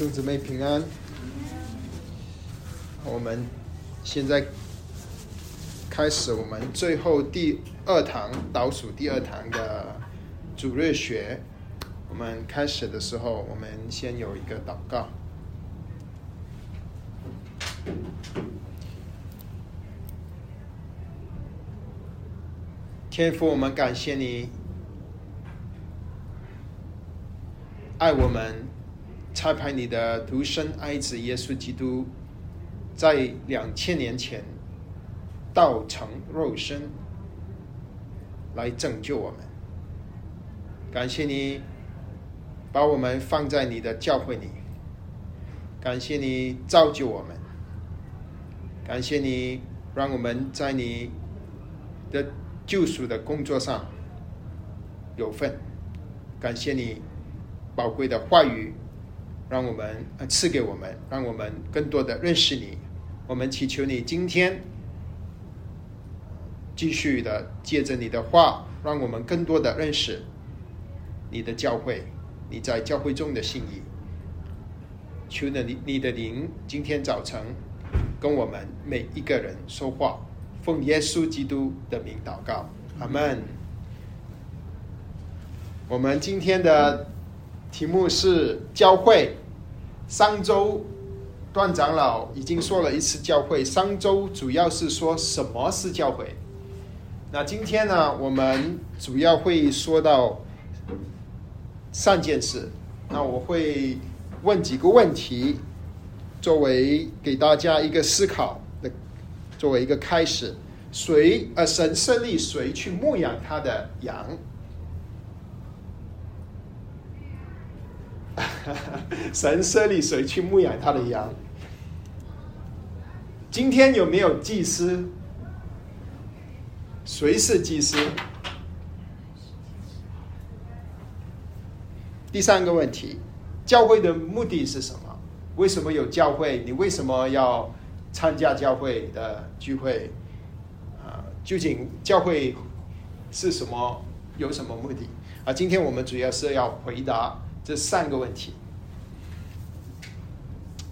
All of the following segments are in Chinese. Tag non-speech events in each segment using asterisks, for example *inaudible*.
兄姊妹平安。我们现在开始我们最后第二堂倒数第二堂的主日学。我们开始的时候，我们先有一个祷告。天父，我们感谢你爱我们，差派你的独生爱子耶稣基督，在两千年前道成肉身来拯救我们。感谢你把我们放在你的教会里，感谢你造就我们，感谢你让我们在你的。救赎的工作上有份，感谢你宝贵的话语，让我们赐给我们，让我们更多的认识你。我们祈求你今天继续的借着你的话，让我们更多的认识你的教会，你在教会中的信义。求你你的灵今天早晨跟我们每一个人说话。奉耶稣基督的名祷告，阿门。我们今天的题目是教会。上周段长老已经说了一次教会，上周主要是说什么是教会。那今天呢，我们主要会说到三件事。那我会问几个问题，作为给大家一个思考的。作为一个开始，谁呃神设立谁去牧养他的羊？神设立谁去牧养他的羊？今天有没有祭司？谁是祭司？第三个问题，教会的目的是什么？为什么有教会？你为什么要？参加教会的聚会，啊，究竟教会是什么？有什么目的？啊，今天我们主要是要回答这三个问题。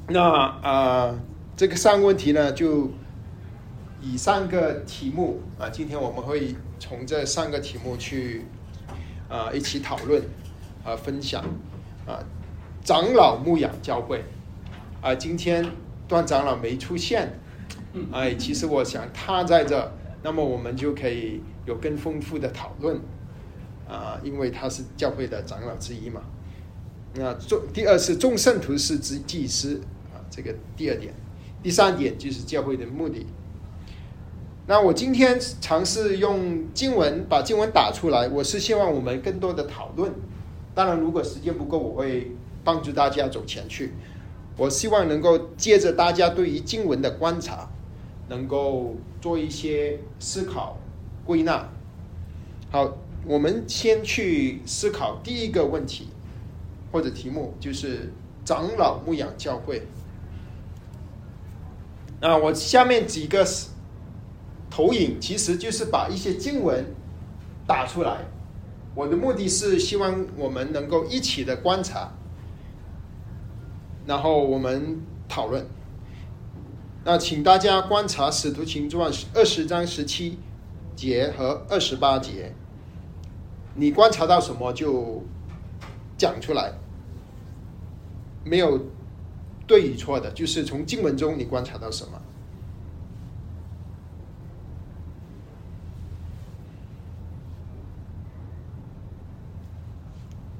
那啊，这个三个问题呢，就以三个题目啊，今天我们会从这三个题目去啊一起讨论啊分享啊，长老牧养教会啊，今天。段长老没出现，哎，其实我想他在这，那么我们就可以有更丰富的讨论，啊，因为他是教会的长老之一嘛。那众第二是众圣徒是之祭司啊，这个第二点，第三点就是教会的目的。那我今天尝试用经文把经文打出来，我是希望我们更多的讨论。当然，如果时间不够，我会帮助大家走前去。我希望能够借着大家对于经文的观察，能够做一些思考、归纳。好，我们先去思考第一个问题或者题目，就是长老牧养教会。那我下面几个投影，其实就是把一些经文打出来。我的目的是希望我们能够一起的观察。然后我们讨论。那请大家观察《使徒行传》二十章十七节和二十八节，你观察到什么就讲出来，没有对与错的，就是从经文中你观察到什么，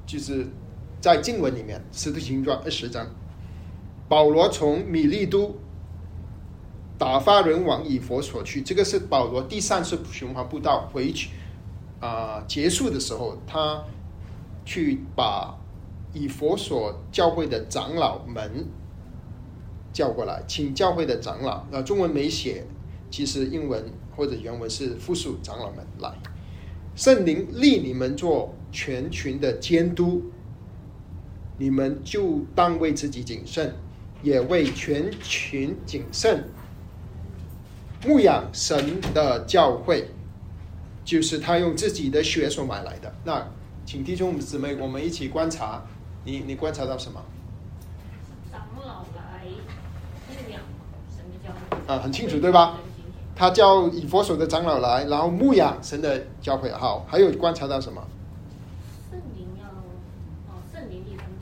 就是在经文里面，《使徒行传》二十章。保罗从米利都打发人往以佛所去，这个是保罗第三次循环步道回去啊结束的时候，他去把以佛所教会的长老们叫过来，请教会的长老，那中文没写，其实英文或者原文是复数长老们来，圣灵立你们做全群的监督，你们就当为自己谨慎。也为全群谨慎牧养神的教会，就是他用自己的血所买来的。那请弟兄姊妹，我们一起观察，你你观察到什么？长老来牧养啊，很清楚对吧？他叫以佛所的长老来，然后牧养神的教会。好，还有观察到什么？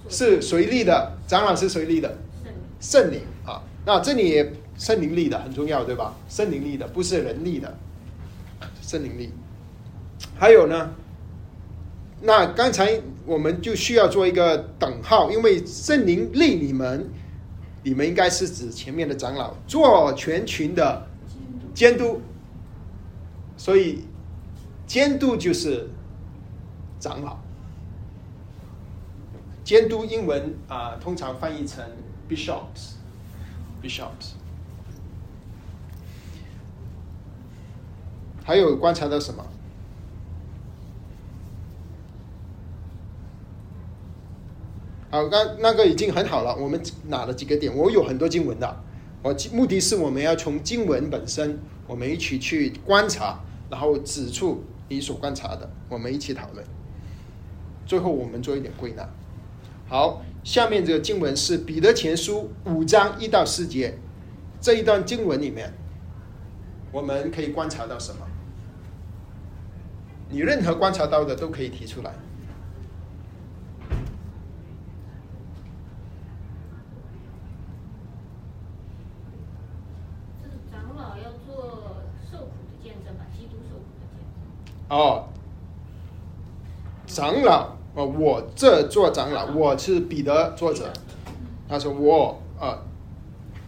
是随力的，长老是随力的，圣灵啊，那这里也圣灵力的很重要，对吧？圣灵力的不是人力的，圣灵力。还有呢，那刚才我们就需要做一个等号，因为圣灵立你们，你们应该是指前面的长老做全群的监督，所以监督就是长老。监督英文啊、通常翻译成 bishops，bishops。还有观察到什么？好，刚那个已经很好了，我们拿了几个点，我有很多经文的，我目的是我们要从经文本身，我们一起去观察，然后指出你所观察的，我们一起讨论，最后我们做一点归纳。好，下面这个经文是彼得前书五章一到四节，这一段经文里面，我们可以观察到什么？你任何观察到的都可以提出来。这是长老要做受苦的见证吧，基督受苦的见证。哦，长老，哦，我这做长老，我是彼得作者。他说我，呃，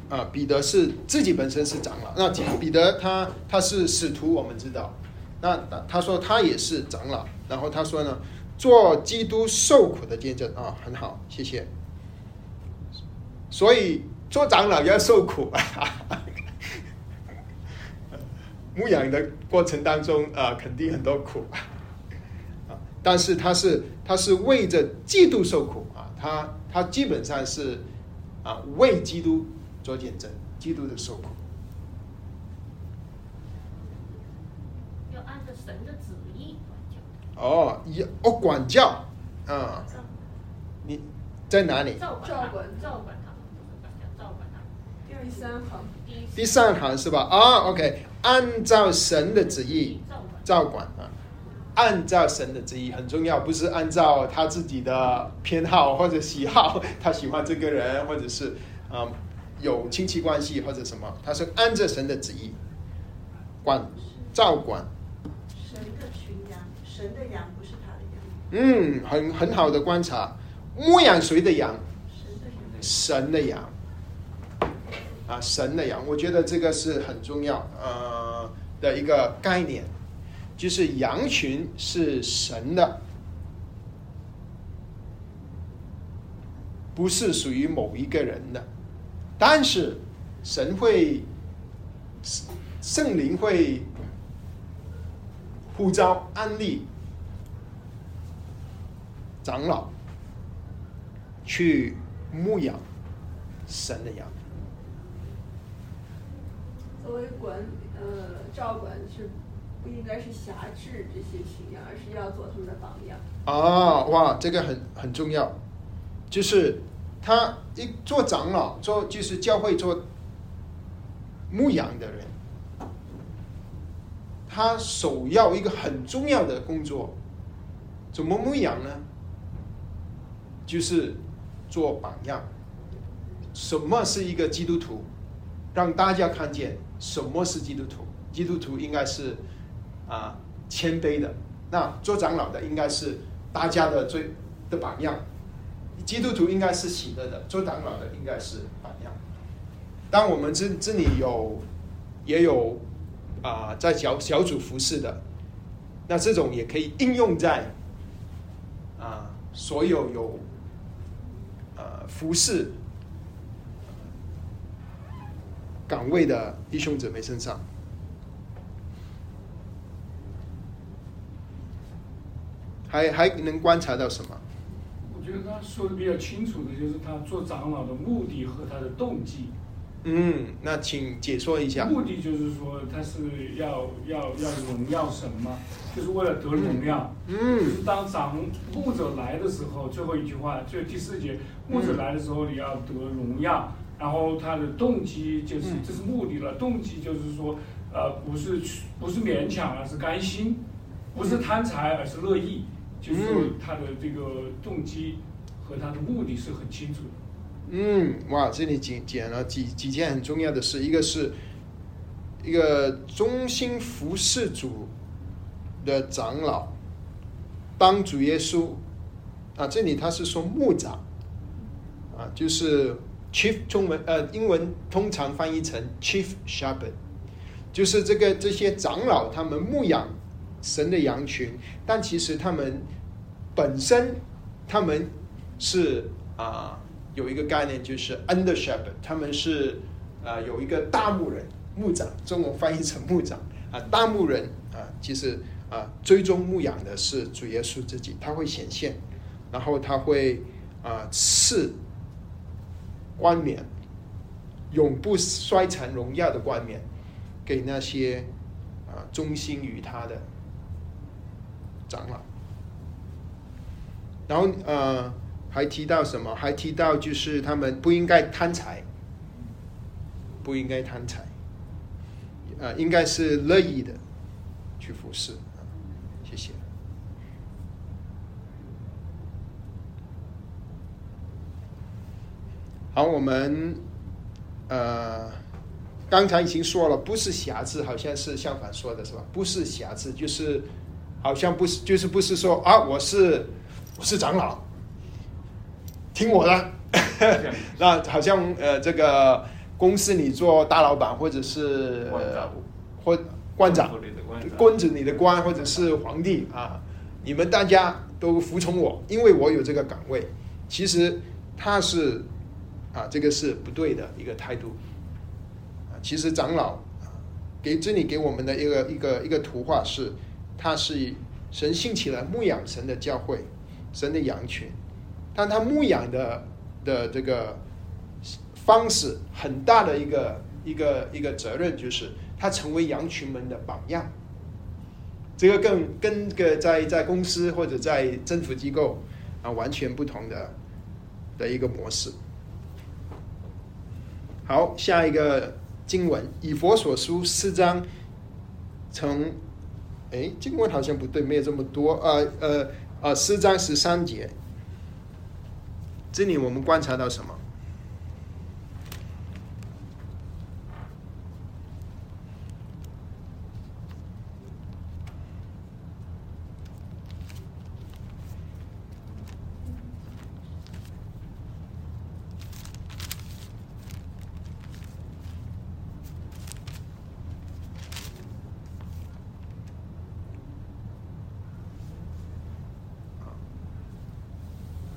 呃，彼得是自己本身是长老。那彼得他他是使徒，我们知道。那他说他也是长老，然后他说呢，做基督受苦的见证啊，很好，谢谢。所以做长老要受苦，*laughs* 牧养的过程当中啊、肯定很多苦 *laughs* 啊，但是他是他是为着基督受苦啊，他他基本上是啊为基督做见证，基督的受苦。要按照神的旨意管教，哦，也哦管教啊，你在哪里？照管照管照管他照管他们。第三行，第一第三行是吧？啊、o k 按照神的旨意照管。啊，按照神的旨意很重要，不是按照他自己的偏好或者喜好，*laughs* 他喜欢这个人，或者是啊、嗯有亲戚关系或者什么，他是按照神的旨意管照管，神的群羊，神的羊不是他的羊，嗯，很很好的观察，牧养谁的羊？神的羊。神的羊啊，神的羊，我觉得这个是很重要呃的一个概念，就是羊群是神的，不是属于某一个人的，但是神会圣灵会呼召安利长老去牧养神的羊。作为管呃照管是不应该是辖制这些群羊，而是要做他们的榜样。啊，哇，这个很很重要，就是他一做长老，做就是教会做牧羊的人，他首要一个很重要的工作，怎么牧羊呢？就是做榜样。什么是一个基督徒？让大家看见什么是基督徒。基督徒应该是啊谦卑的，那做长老的应该是大家的最的榜样。基督徒应该是喜乐的，做长老的应该是榜样。当我们这这里有也有啊、在小小组服侍的，那这种也可以应用在啊、所有有呃服侍岗位的弟兄姊妹身上。还还能观察到什么？我觉得他说的比较清楚的就是他做长老的目的和他的动机。嗯，那请解说一下。目的就是说他是要要要荣耀神嘛，就是为了得荣耀。就嗯是当长牧者来的时候，最后一句话就第四节，牧者来的时候你要得荣耀，然后他的动机就是嗯这是目的了，动机就是说呃不是不是勉强，而是甘心，不是贪财，而是乐意，就是他的这个动机和他的目的是很清楚的。嗯，哇，这里讲讲了几几件很重要的事，一个是一个忠心服侍主的长老，当主耶稣啊，这里他是说牧长啊，就是 chief 中文呃英文通常翻译成 chief shepherd，就是这个这些长老他们牧养神的羊群，但其实他们本身他们是啊、有一个概念就是 under shepherd，他们是啊、有一个大牧人牧长，中文翻译成牧长啊、大牧人啊、其实啊、追踪牧养的是主耶稣自己，他会显现，然后他会啊、赐冠冕，永不衰残荣耀的冠冕给那些啊、忠心于他的长老。然后呃，还提到什么？还提到就是他们不应该贪财，不应该贪财，呃，应该是乐意的去服侍。啊谢谢。好，我们呃刚才已经说了，不是瑕疵，好像是相反说的是吧？不是瑕疵，就是好像不是，就是不是说啊，我是我是长老，听我的。*laughs* 那好像呃，这个公司里做大老板，或者是呃官长或官长，官子里的官，或者是皇帝啊，你们大家都服从我，因为我有这个岗位。其实他是啊，这个是不对的一个态度啊。其实长老，给这里给我们的一个一个一个图画是，他是神兴起了牧养神的教会，神的羊群，但他牧养的的这个方式很大的一个一个一个责任就是，他成为羊群们的榜样。这个更跟个在在公司或者在政府机构啊完全不同的的一个模式。好，下一个经文，以佛所书四章从，哎，经文好像不对，没有这么多，呃呃呃，四章十三节，这里我们观察到什么？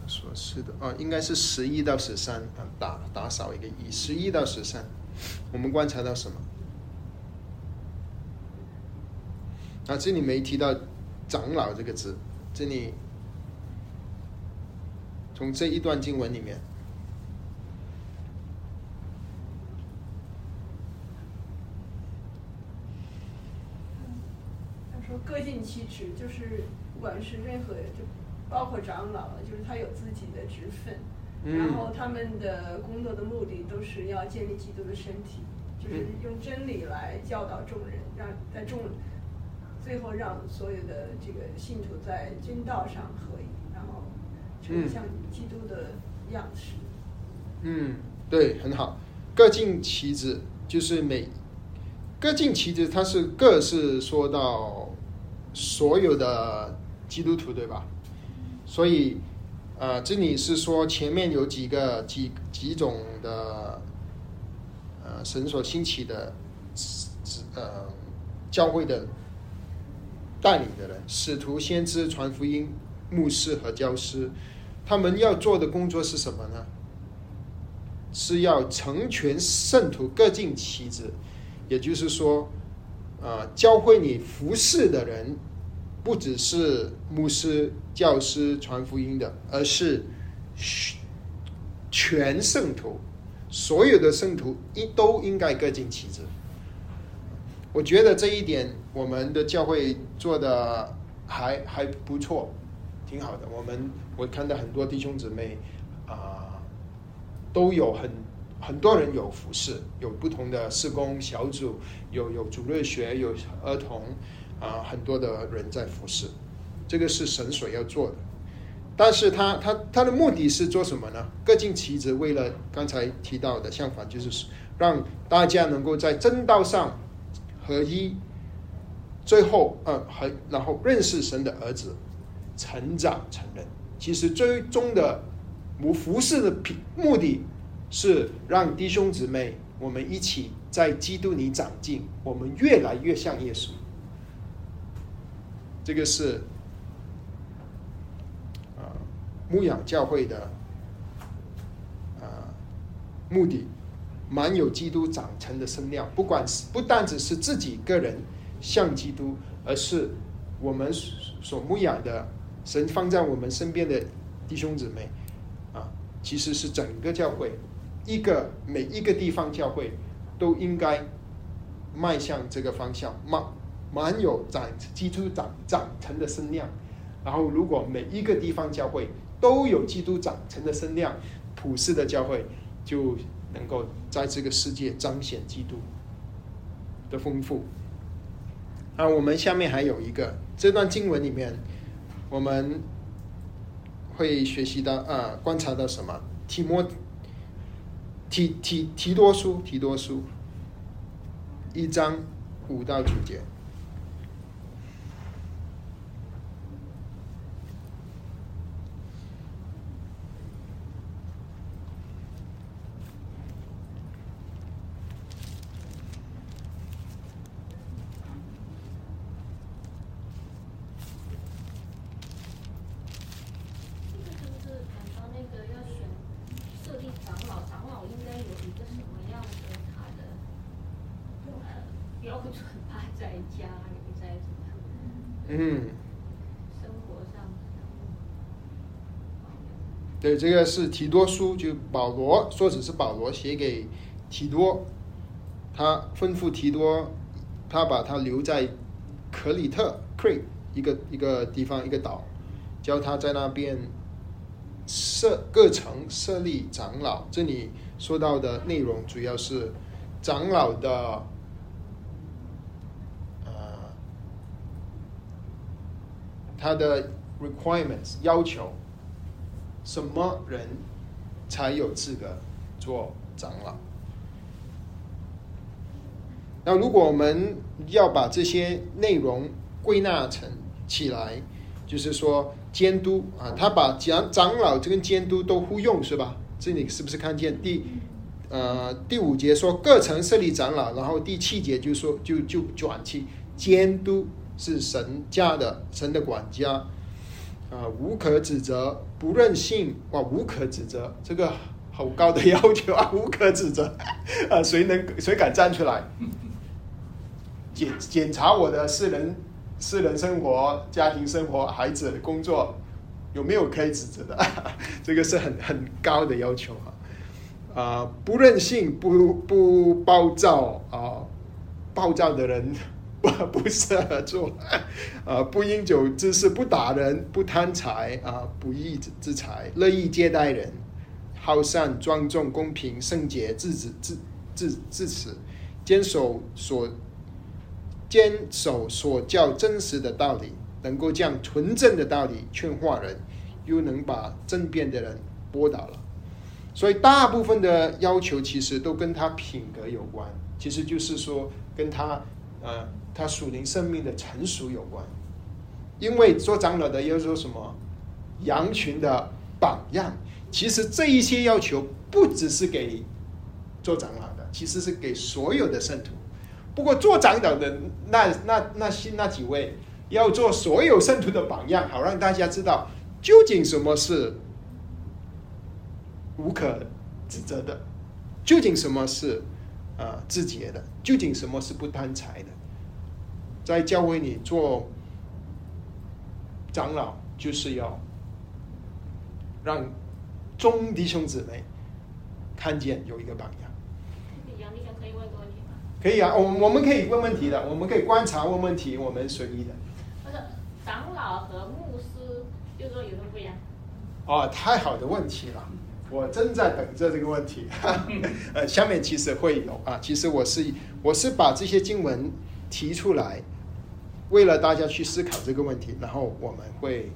说是的，哦，应该是十一到十三啊，打打少一个一，十一到十三，我们观察到什么？啊，这里没提到长老这个字，这里从这一段经文里面，他说各尽其职，就是不管是任何就包括长老，就是他有自己的职分，嗯然后他们的工作的目的都是要建立基督的身体，就是嗯用真理来教导众人，让在众最后让所有的这个信徒在真道上合一，然后成为嗯像基督的样式。嗯，对，很好。各尽其职，就是每各尽其职，它是各是说到所有的基督徒，对吧？所以，呃，这里是说前面有几个几几种的，呃，神所兴起的，呃，教会的带领的人，使徒、先知、传福音、牧师和教师，他们要做的工作是什么呢？是要成全圣徒，各尽其职。也就是说，呃，教会你服侍的人，不只是牧师、教师传福音的，而是全圣徒，所有的圣徒一都应该各尽其职。我觉得这一点，我们的教会做的还还不错，挺好的。我们我看到很多弟兄姊妹啊、都有很很多人有服侍，有不同的施工小组，有有主日学，有儿童，啊，很多的人在服侍，这个是神所要做的。但是他他他的目的是做什么呢？各尽其职，为了刚才提到的相反，就是让大家能够在正道上合一，最后呃还然后认识神的儿子，成长成人。其实最终的服服侍的目的是让弟兄姊妹我们一起在基督里长进，我们越来越像耶稣。这个是。啊牧养教会的啊目的，满有基督长成的身量，不管是不单只是自己个人像基督，而是我们所牧养的神放在我们身边的弟兄姊妹啊，其实是整个教会一个每一个地方教会都应该迈向这个方向，满满有长基督长长成的身量。然后，如果每一个地方教会，都有基督长成的身量，普世的教会就能够在这个世界彰显基督的丰富。啊，我们下面还有一个这段经文里面，我们会学习到啊，观察到什么？提摩提提提多书，提多书一章五到九节。对，这个是提多书，就保罗，作者是保罗写给提多，他吩咐提多，他把他留在克里特 （Crete） 一个一个地方一个岛，教他在那边设各城设立长老。这里说到的内容主要是长老的呃他的 requirements 要求。什么人才有资格做长老？那如果我们要把这些内容归纳成起来，就是说监督啊，他把长长老这个监督都互用是吧？这里是不是看见第呃第五节说各城设立长老，然后第七节就说就就转去监督是神家的神的管家。啊，无可指责，不任性哇，无可指责，这个好高的要求啊，*laughs* 无可指责啊，谁能谁敢站出来检检查我的私人私人生活、家庭生活、孩子工作有没有可以指责的？*laughs* 这个是很很高的要求啊！啊，不任性，不不暴躁啊，暴躁的人。*laughs* 不不适合做，啊，不饮酒滋事，不打人，不贪财，啊，不义之财，乐意接待人，好善庄重公平圣洁，自止自自自持，坚守所坚守所教真实的道理，能够将纯正的道理劝化人，又能把争辩的人拨倒了。所以大部分的要求其实都跟他品格有关，其实就是说跟他呃。他属灵生命的成熟有关，因为做长老的要做什么？羊群的榜样。其实这一些要求不只是给做长老的，其实是给所有的圣徒。不过做长老的那那那些那几位要做所有圣徒的榜样，好让大家知道究竟什么是无可指责的，究竟什么是啊自洁的，究竟什么是不贪财的。在教会里做长老，就是要让众弟兄姊妹看见有一个榜样。杨弟兄可以问个问题吗？可以啊，我我们可以问问题的，我们可以观察问问题，我们随意的。不是长老和牧师，就说有什么不一样？哦，太好的问题了。我正在等着这个问题。*laughs* 呃，下面其实会有啊，其实我是我是把这些经文提出来，为了大家去思考这个问题，然后我们会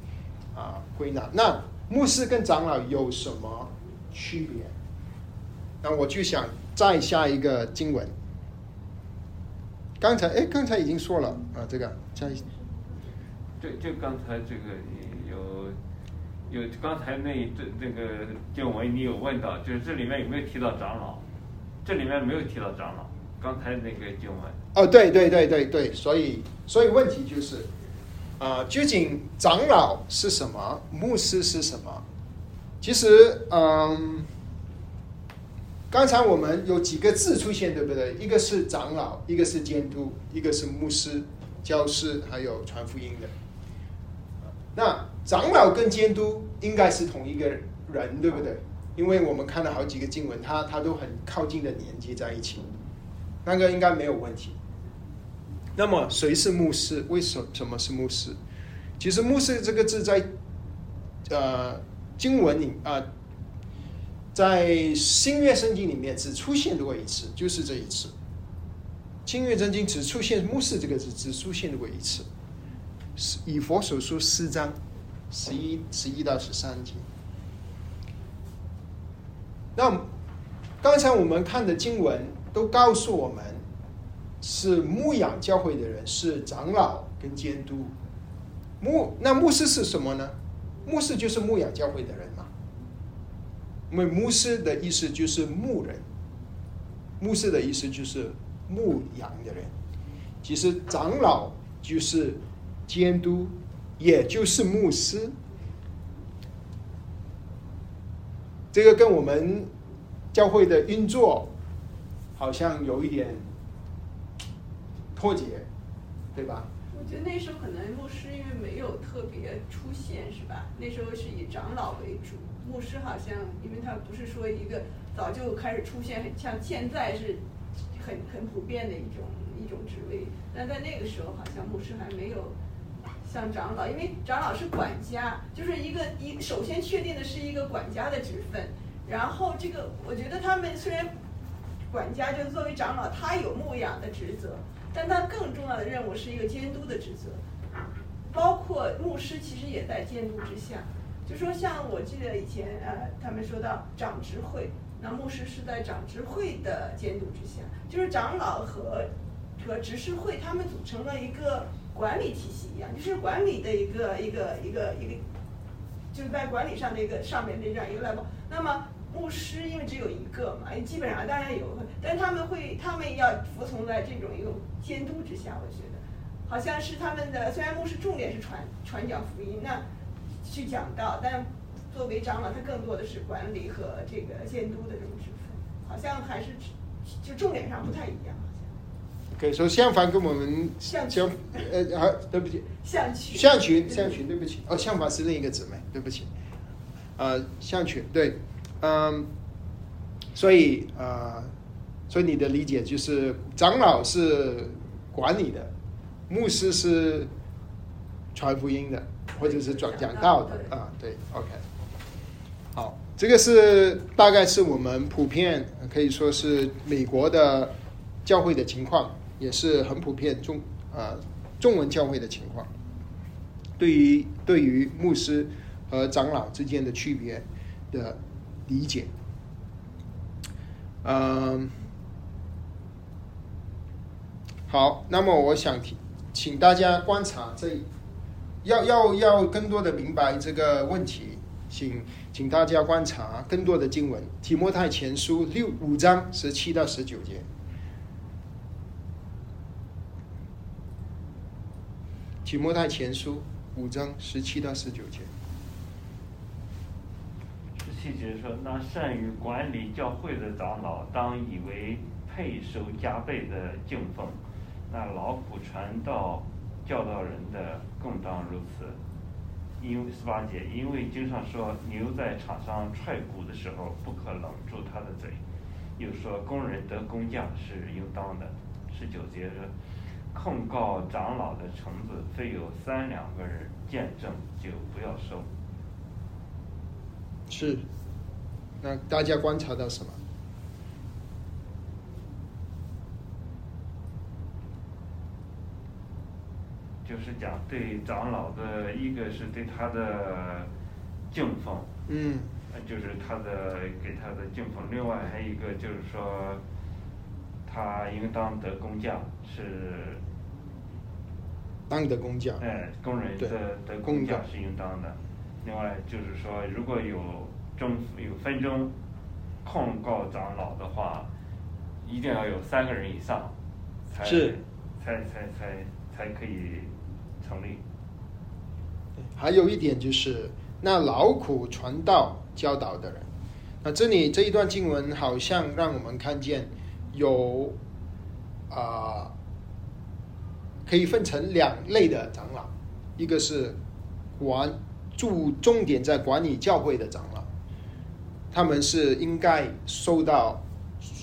啊归纳。那牧师跟长老有什么区别？那我就想再下一个经文。刚才哎，刚才已经说了啊，这个再就就刚才这个有有刚才那这这个经文你有问到，就是这里面有没有提到长老？这里面没有提到长老。刚才那个经文。哦，对对对对对，所以所以问题就是啊，究竟长老是什么，牧师是什么？其实嗯。刚才我们有几个字出现，对不对？一个是长老，一个是监督，一个是牧师、教师，还有传福音的。那长老跟监督应该是同一个人，对不对？因为我们看了好几个经文，他他都很靠近的连接在一起，那个应该没有问题。那么谁是牧师？为什什么是牧师？其实牧师这个字在呃经文里啊。在新月圣经里面只出现过一次，就是这一次。新月圣经只出现“牧师”这个字，只出现过一次。以佛所书四章十一、十一到十三节。那刚才我们看的经文都告诉我们，是牧养教会的人是长老跟监督。牧那牧师是什么呢？牧师就是牧养教会的人。因为牧师的意思就是牧人，牧师的意思就是牧羊的人。其实长老就是监督，也就是牧师。这个跟我们教会的运作好像有一点脱节，对吧？我觉得那时候可能牧师因为没有特别出现，是吧？那时候是以长老为主。牧师好像，因为他不是说一个早就开始出现，像现在是很很普遍的一种一种职位。但在那个时候，好像牧师还没有像长老，因为长老是管家，就是一个一首先确定的是一个管家的职分。然后这个，我觉得他们虽然管家就作为长老，他有牧养的职责，但他更重要的任务是一个监督的职责，包括牧师其实也在监督之下。就说像我记得以前呃，他们说到长执会，那牧师是在长执会的监督之下，就是长老和和执事会他们组成了一个管理体系一样，就是管理的一个一个一个一个，就是在管理上的一个上面的这样一个 level。那么牧师因为只有一个嘛，基本上当然有，但他们会他们要服从在这种一个监督之下，我觉得。好像是他们的虽然牧师重点是传传讲福音，那。去讲道，但作为长老，他更多的是管理和这个监督的这种职分，好像还是就重点上不太一样。可以说相反，跟我们相相呃啊，对不起，相群相群相群，对不起，哦，相反是另一个姊妹，对不起，呃，相群对，嗯，所以啊，所以你的理解就是长老是管理的，牧师是传福音的。或者是转讲道的啊，对，OK，好，这个是大概是我们普遍可以说是美国的教会的情况，也是很普遍中啊中文教会的情况。对于对于牧师和长老之间的区别的理解，嗯，好，那么我想请请大家观察这。要要要更多的明白这个问题，请请大家观察更多的经文，《提摩太前书》六五章十七到十九节，《提摩太前书》五章十七到十九节。七节说：“那善于管理教会的长老，当以为配受加倍的敬奉；那劳苦传道。”教导人的更当如此，因为十八节，因为经常说牛在场上踹鼓的时候，不可冷住它的嘴；又说工人得工匠是应当的。十九节说，控告长老的橙子，非有三两个人见证，就不要收。是，那大家观察到什么？就是讲对长老的一个是对他的敬奉，嗯呃就是他的给他的敬奉，另外还有一个就是说，他应当得工匠是，当得工匠，哎，工人对的得工匠是应当的。另外就是说，如果有政府有纷争控告长老的话，一定要有三个人以上，才是才才才才可以成立。还有一点就是那劳苦传道教导的人。那这里这一段经文好像让我们看见有啊、可以分成两类的长老，一个是管注重点在管理教会的长老，他们是应该受到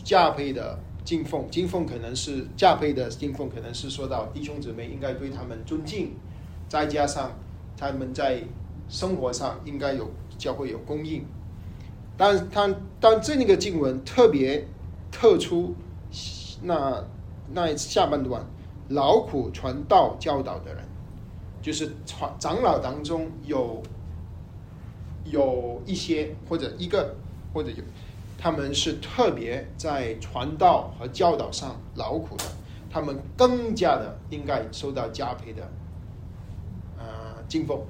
加倍的敬奉，敬奉可能是加倍的敬奉，可能是说到弟兄姊妹应该对他们尊敬，再加上他们在生活上应该有教会有供应。但但但这那个经文特别特出那那下半段劳苦传道教导的人，就是传长老当中有有一些或者一个或者有，他们是特别在传道和教导上劳苦的，他们更加的应该受到加倍的呃敬奉。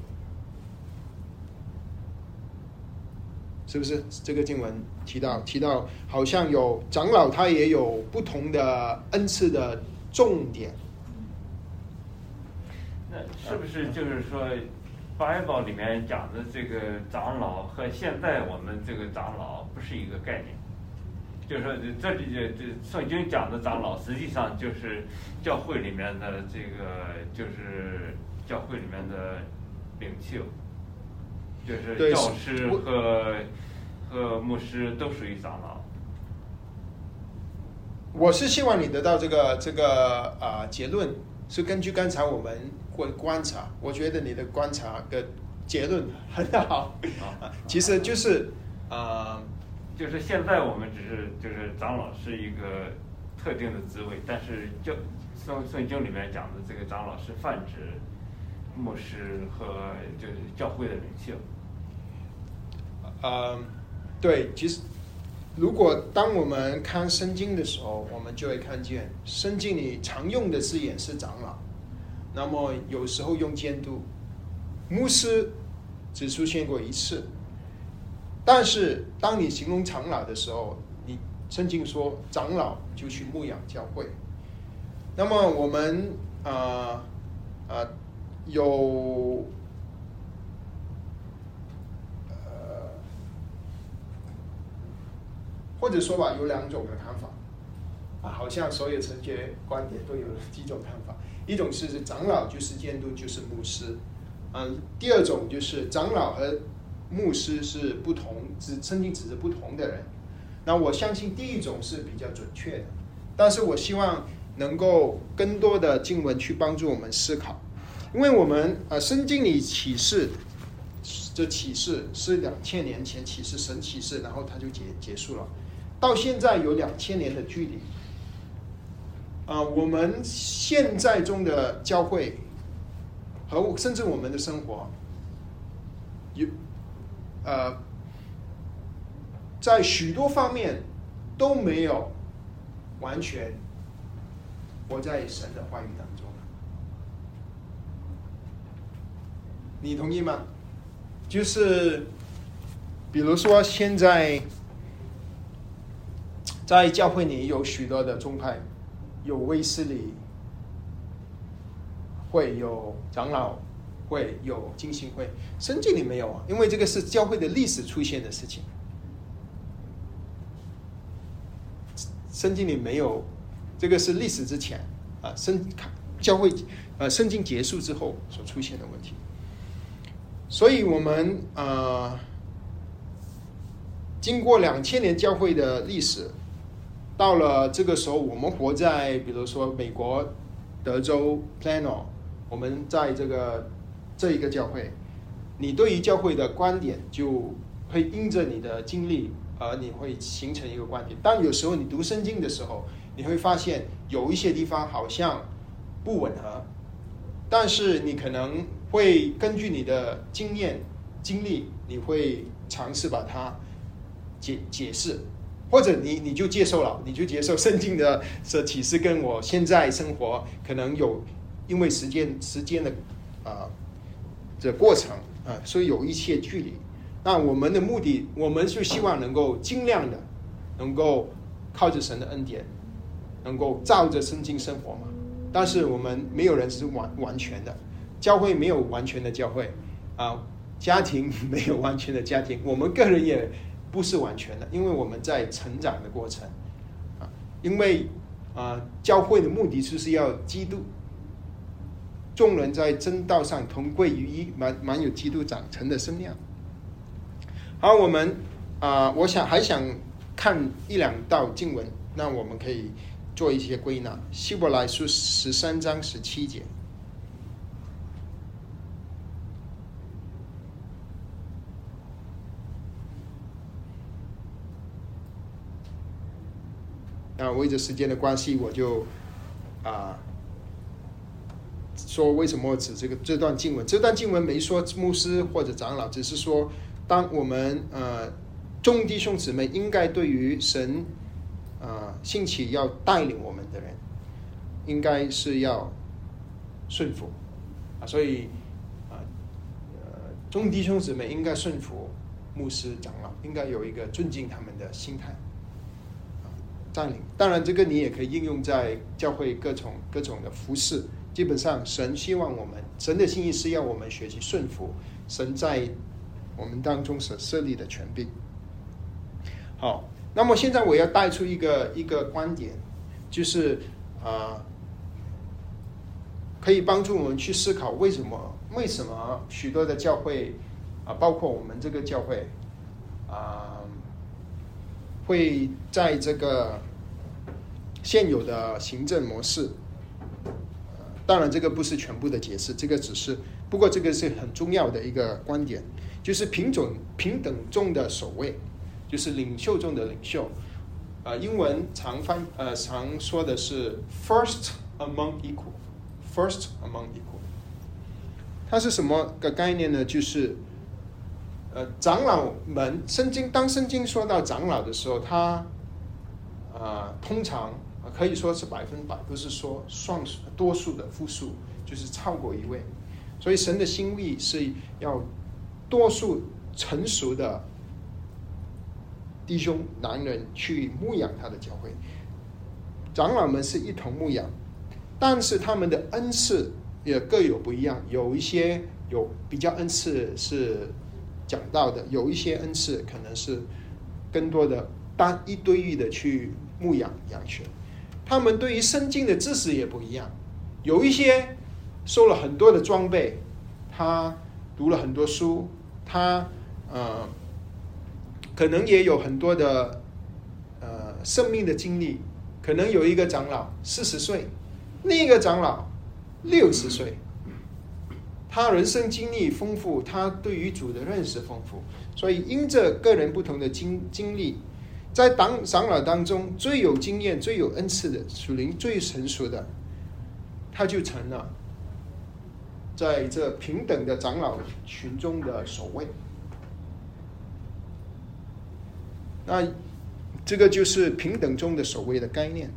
是不是这个经文提到提到，好像有长老他也有不同的恩赐的重点，那是不是就是说，Bible 里面讲的这个长老和现在我们这个长老不是一个概念？就是说，这里这这圣经讲的长老，实际上就是教会里面的这个，就是教会里面的领袖，就是对教师和和牧师都属于长老。我是希望你得到这个这个啊、呃结论，是根据刚才我们观观察，我觉得你的观察的结论很好，啊 *laughs* 其实就是啊、呃就是现在我们只是就是长老是一个特定的职位，但是教圣圣经里面讲的这个长老是泛指牧师和就是教会的领袖。呃，对，其实如果当我们看圣经的时候，我们就会看见圣经里常用的字眼是长老，那么有时候用监督，牧师只出现过一次，但是当你形容长老的时候，你圣经说长老就去牧养教会，那么我们啊啊、有呃，或者说吧，有两种的看法啊，好像所有成学观点都有几种看法。一种是长老就是监督就是牧师，嗯，第二种就是长老和牧师是不同，只圣经只是不同的人。那我相信第一种是比较准确的，但是我希望能够更多的经文去帮助我们思考，因为我们呃圣经里启示这启示是两千年前启示神启示，然后它就结结束了，到现在有两千年的距离。啊、我们现在中的教会和甚至我们的生活，有呃，在许多方面都没有完全活在神的话语当中。你同意吗？就是比如说现在在教会里有许多的宗派，有威斯理会，有长老会，有浸信会，圣经里没有啊，因为这个是教会的历史出现的事情，圣经里没有，这个是历史之前啊，圣教会呃圣经结束之后所出现的问题，所以我们呃经过两千年教会的历史。到了这个时候，我们活在比如说美国德州 Plano，我们在这个这一个教会，你对于教会的观点就会因着你的经历而你会形成一个观点。但有时候你读圣经的时候，你会发现有一些地方好像不吻合，但是你可能会根据你的经验、经历，你会尝试把它解解释，或者你你就接受了，你就接受圣经的这启示跟我现在生活可能有因为时间时间的啊这过程啊，所以有一些距离。那我们的目的，我们是希望能够尽量的能够靠着神的恩典，能够照着圣经生活嘛。但是我们没有人是完完全的，教会没有完全的教会啊，家庭没有完全的家庭，我们个人也不是完全的，因为我们在成长的过程啊，因为啊，教会的目的就是要基督众人在真道上同归于一，满满有基督长成的身量。好，我们啊、我想还想看一两道经文，那我们可以做一些归纳。希伯来书十三章十七节。那为着时间的关系，我就啊、说为什么指这个这段经文？这段经文没说牧师或者长老，只是说当我们呃众弟兄姊妹应该对于神呃兴起要带领我们的人，应该是要顺服啊，所以啊呃众弟兄姊妹应该顺服牧师长老，应该有一个尊敬他们的心态。占领。当然，这个你也可以应用在教会各种各种的服饰。基本上，神希望我们，神的心意是要我们学习顺服神在我们当中所设立的权柄。好，那么现在我要带出一个一个观点，就是啊、可以帮助我们去思考为什么为什么许多的教会啊、包括我们这个教会啊。会在这个现有的行政模式，当然这个不是全部的解释，这个只是，不过这个是很重要的一个观点，就是平种平等中的首位，就是领袖中的领袖，呃，英文常翻呃常说的是 first among equal，first among equal，它是什么个概念呢？就是呃，长老们，圣经当圣经说到长老的时候，他啊、通常可以说是百分百，不是说算数多数的复数，就是超过一位。所以神的心意是要多数成熟的弟兄男人去牧养他的教会。长老们是一同牧养，但是他们的恩赐也各有不一样，有一些有比较恩赐是讲到的，有一些恩赐可能是更多的单一对一的去牧养羊群。他们对于圣经的知识也不一样，有一些受了很多的装备，他读了很多书，他呃可能也有很多的呃生命的经历。可能有一个长老四十岁，另一个长老六十岁，他人生经历丰富，他对于主的认识丰富，所以因着个人不同的经经历，在当长老当中最有经验、最有恩赐的属灵最成熟的，他就成了在这平等的长老群中的首位。那这个就是平等中的首位的概念。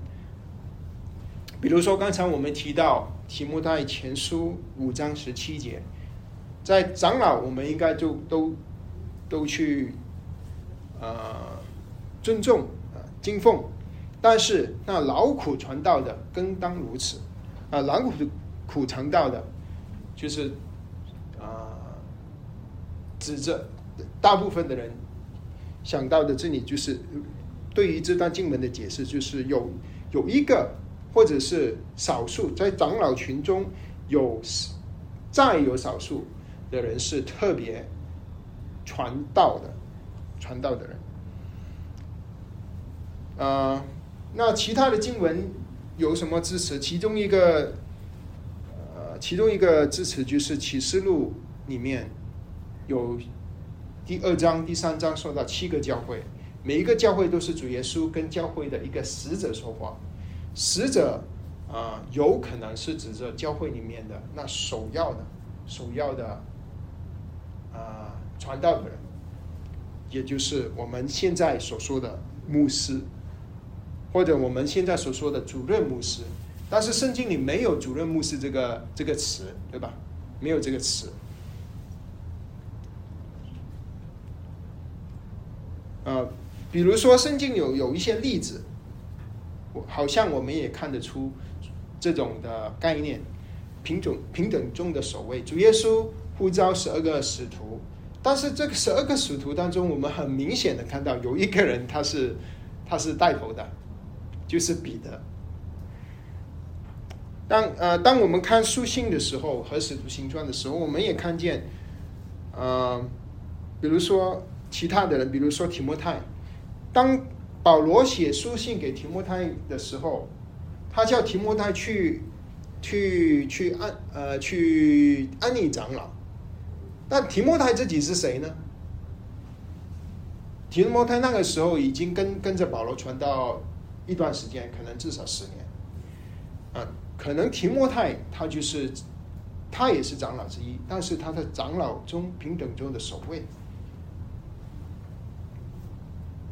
比如说，刚才我们提到提摩太前书五章十七节，在长老我们应该就都都去呃尊重啊、呃敬奉，但是那劳苦传道的更当如此。啊，劳苦苦传道的，就是啊、指着大部分的人想到的这里就是对于这段经文的解释，就是有有一个或者是少数在长老群中有再有少数的人是特别传道的传道的人。呃，那其他的经文有什么支持？其中一个呃，其中一个支持就是启示录里面有第二章、第三章说到七个教会，每一个教会都是主耶稣跟教会的一个使者说话，使者啊、有可能是指着教会里面的那首要的、首要的啊、传道的人，也就是我们现在所说的牧师，或者我们现在所说的主任牧师。但是圣经里没有主任牧师这个这个词，对吧？没有这个词。呃，比如说圣经有有一些例子，好像我们也看得出这种的概念，平等平等中的守卫。主耶稣呼召十二个使徒，但是这个十二个使徒当中，我们很明显的看到有一个人他是他是带头的，就是彼得。当呃，当我们看书信的时候和使徒行传的时候，我们也看见，呃，比如说其他的人，比如说提摩太，当保罗写书信给提摩太的时候，他叫提摩太去去去安呃去安利长老，但提摩太自己是谁呢？提摩太那个时候已经跟跟着保罗传道一段时间，可能至少十年，啊。可能提摩太他就是他也是长老之一，但是他在长老中平等中的首位，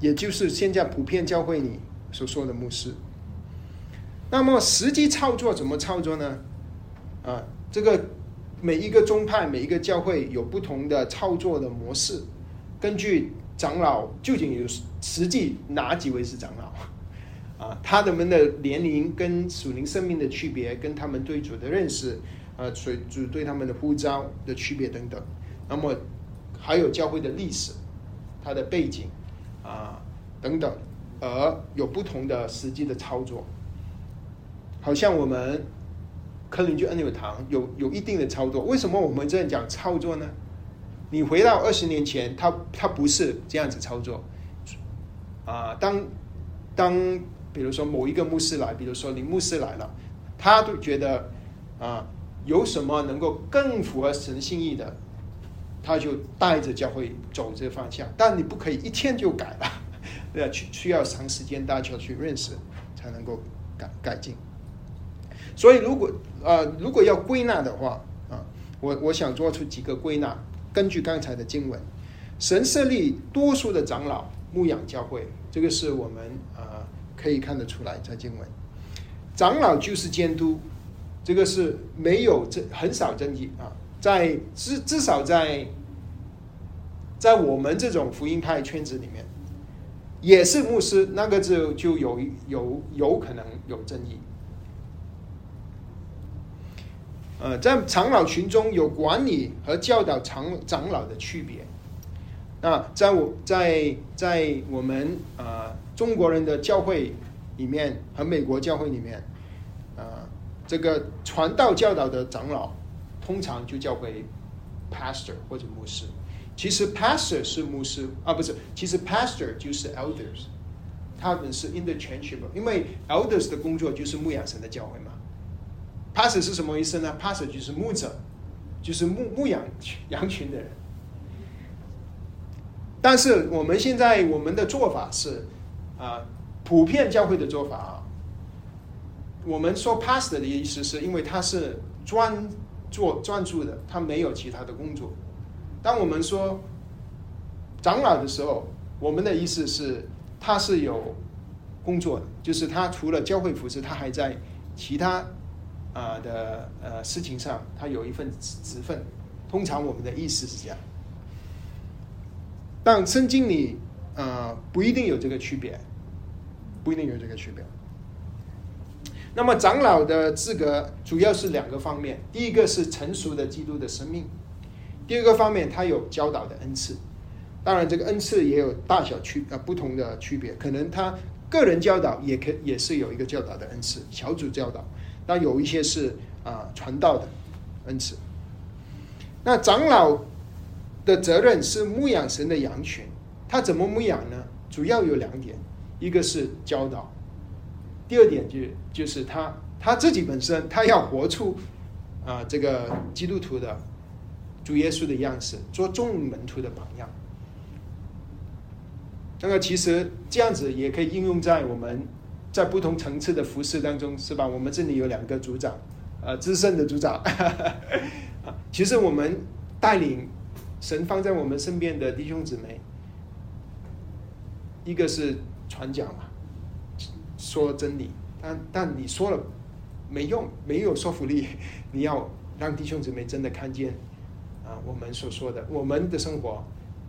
也就是现在普遍教会里所说的牧师。那么实际操作怎么操作呢？啊，这个每一个宗派、每一个教会有不同的操作的模式，根据长老究竟有实际哪几位是长老？*laughs* 啊，他们的年龄跟属灵生命的区别，跟他们对主的认识，呃，所主对他们的呼召的区别等等。那么还有教会的历史，它的背景啊等等，而有不同的实际的操作。好像我们克林居恩友堂有有一定的操作，为什么我们这样讲操作呢？你回到二十年前，他他不是这样子操作啊。当当比如说某一个牧师来，比如说林牧师来了，他都觉得啊，有什么能够更符合神心意的，他就带着教会走这方向。但你不可以一天就改了，*laughs* 对啊，需需要长时间大家去认识，才能够改改进。所以，如果呃，如果要归纳的话啊，我我想做出几个归纳。根据刚才的经文，神设立多数的长老牧养教会，这个是我们啊、呃、可以看得出来在经文。长老就是监督，这个是没有这很少争议啊，在至至少在在我们这种福音派圈子里面，也是牧师，那个就就有有有可能有争议。呃，在长老群中有管理和教导长长老的区别。那在我在在我们啊、呃、中国人的教会里面和美国教会里面，啊、呃，这个传道教导的长老通常就叫为 pastor 或者牧师。其实 pastor 是牧师啊，不是，其实 pastor 就是 elders，他们是 interchangeable，因为 elders 的工作就是牧养神的教会嘛。pastor 是什么意思呢？pastor 就是牧者，就是牧牧养羊群的人。但是我们现在我们的做法是，啊，普遍教会的做法啊，我们说 pastor 的意思是因为他是专做专注的，他没有其他的工作。当我们说长老的时候，我们的意思是他是有工作的，就是他除了教会服饰，他还在其他啊、呃、的呃事情上，他有一份职分。通常我们的意思是这样。但圣经里啊、呃、不一定有这个区别，不一定有这个区别。那么长老的资格主要是两个方面，第一个是成熟的基督的生命，第二个方面他有教导的恩赐。当然，这个恩赐也有大小区呃不同的区别，可能他个人教导也可也是有一个教导的恩赐，小组教导，那有一些是啊、传道的恩赐。那长老。的责任是牧养神的羊群，他怎么牧养呢？主要有两点，一个是教导，第二点就就是他他自己本身他要活出啊、这个基督徒的主耶稣的样式，做众门徒的榜样。那个其实这样子也可以应用在我们在不同层次的服饰当中，是吧？我们这里有两个组长，呃，资深的组长，*laughs* 其实我们带领神放在我们身边的弟兄姊妹，一个是传讲嘛，说真理，但但你说了没用，没有说服力，*laughs* 你要让弟兄姊妹真的看见啊，我们所说的我们的生活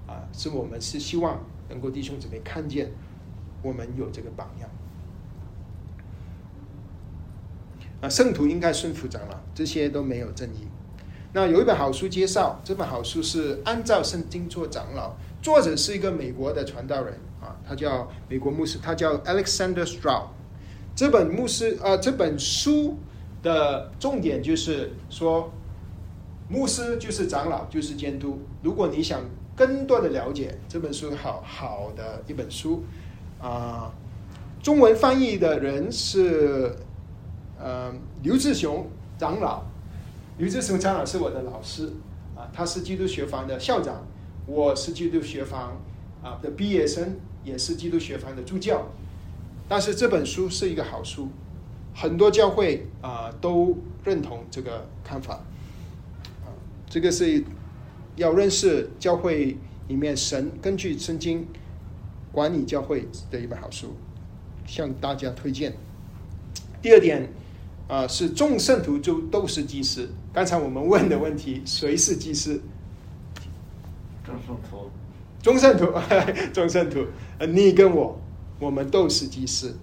啊，是我们是希望能够弟兄姊妹看见我们有这个榜样。啊，圣徒应该顺服长老，这些都没有争议。那有一本好书介绍，这本好书是按照圣经做长老，作者是一个美国的传道人，他叫美国牧师，他叫 Alexander Strau。这本牧师呃，这本书的重点就是说，牧师就是长老，就是监督。如果你想更多的了解这本书，好好的一本书啊。中文翻译的人是呃刘志雄长老，刘志雄长老是我的老师啊，他是基督学房的校长，我是基督学房啊的毕业生，也是基督学房的助教。但是这本书是一个好书，很多教会啊、都认同这个看法。啊，这个是要认识教会里面神根据圣经管理教会的一本好书，向大家推荐。第二点啊、是众圣徒就都是祭司。刚才我们问的问题，谁是祭司？众圣徒，众圣徒，*laughs* 众圣徒，你跟我，我们都是祭司，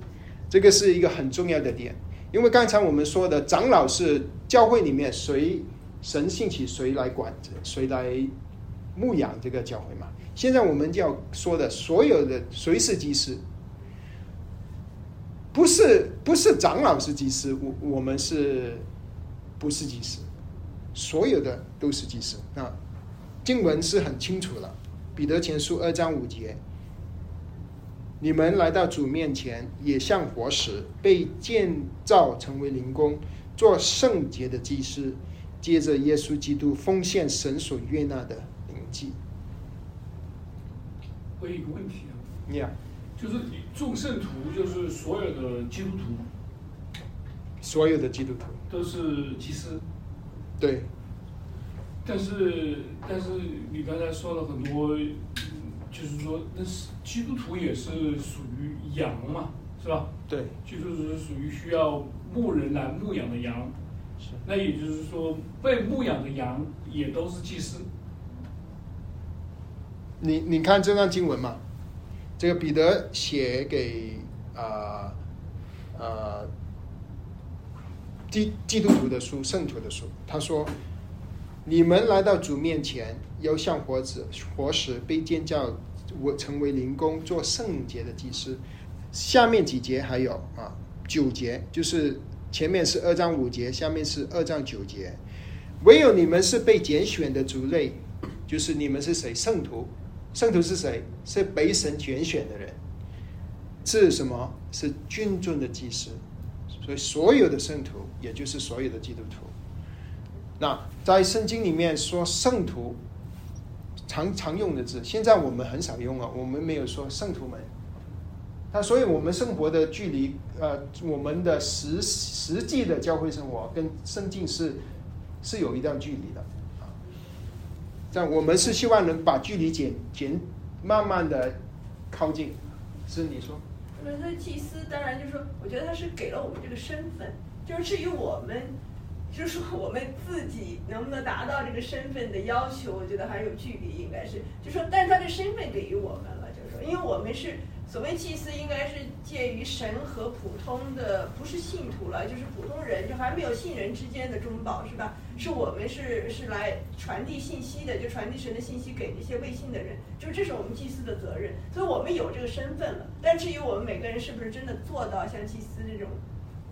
这个是一个很重要的点。因为刚才我们说的，长老是教会里面谁神兴起谁来管着，谁来牧养这个教会嘛。现在我们就要说的所有的谁是祭司，不是不是长老是祭司，我我们是不是祭司？所有的都是祭司啊。经文是很清楚了，《彼得前书》二章五节：“你们来到主面前，也像活石，被建造成为灵宫，做圣洁的祭司，接着耶稣基督奉献神所悦纳的灵祭。我有一个问题啊，你啊，就是你众圣徒就是所有的基督徒所有的基督徒，都是祭司，对，但是但是你刚才说了很多，嗯就是说那是基督徒也是属于羊嘛，是吧？对，就是属于需要牧人来牧养的羊，是那也就是说被牧养的羊也都是祭司。你你看这段经文嘛，这个彼得写给啊呃基基督徒的书、圣徒的书，他说：“你们来到主面前，要像活子活石，被建造我成为灵宫，做圣洁的祭司。”下面几节还有啊九节，就是前面是二章五节，下面是二章九节。唯有你们是被拣选的族类，就是你们是谁？圣徒。圣徒是谁？是被神拣选的人。是什么？是君尊的祭司。所以所有的圣徒，也就是所有的基督徒。那在圣经里面说圣徒常常用的字，现在我们很少用了，我们没有说圣徒们。那所以我们生活的距离，呃，我们的实实际的教会生活跟圣经是是有一段距离的啊。这样我们是希望能把距离减减，慢慢的靠近。是你说？那么他祭司当然就是说，我觉得他是给了我们这个身份，就是至于我们，就是说我们自己能不能达到这个身份的要求，我觉得还有距离，应该是，就说，但是他的身份给予我们了，就是说，因为我们是所谓祭司，应该是介于神和普通的，不是信徒了，就是普通人，就还没有信人之间的中保，是吧？是我们是是来传递信息的，就传递神的信息给那些未信的人，就这是我们祭司的责任，所以我们有这个身份了。但至于我们每个人是不是真的做到像祭司这种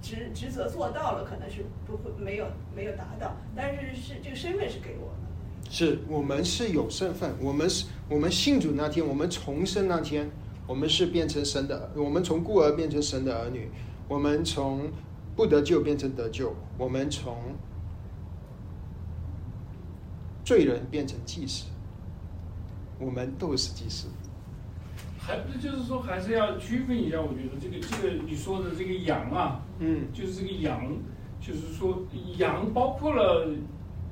职职责做到了，可能是不会没有没有达到，但是是这个身份是给我们的。是我们是有身份，我们是我们信主那天，我们重生那天，我们是变成神的，我们从孤儿变成神的儿女，我们从不得救变成得救，我们从罪人变成祭司，我们都是祭司。还还就是说还是要区分一下，我觉得这个这个你说的这个羊啊，嗯，就是这个羊，就是说羊包括了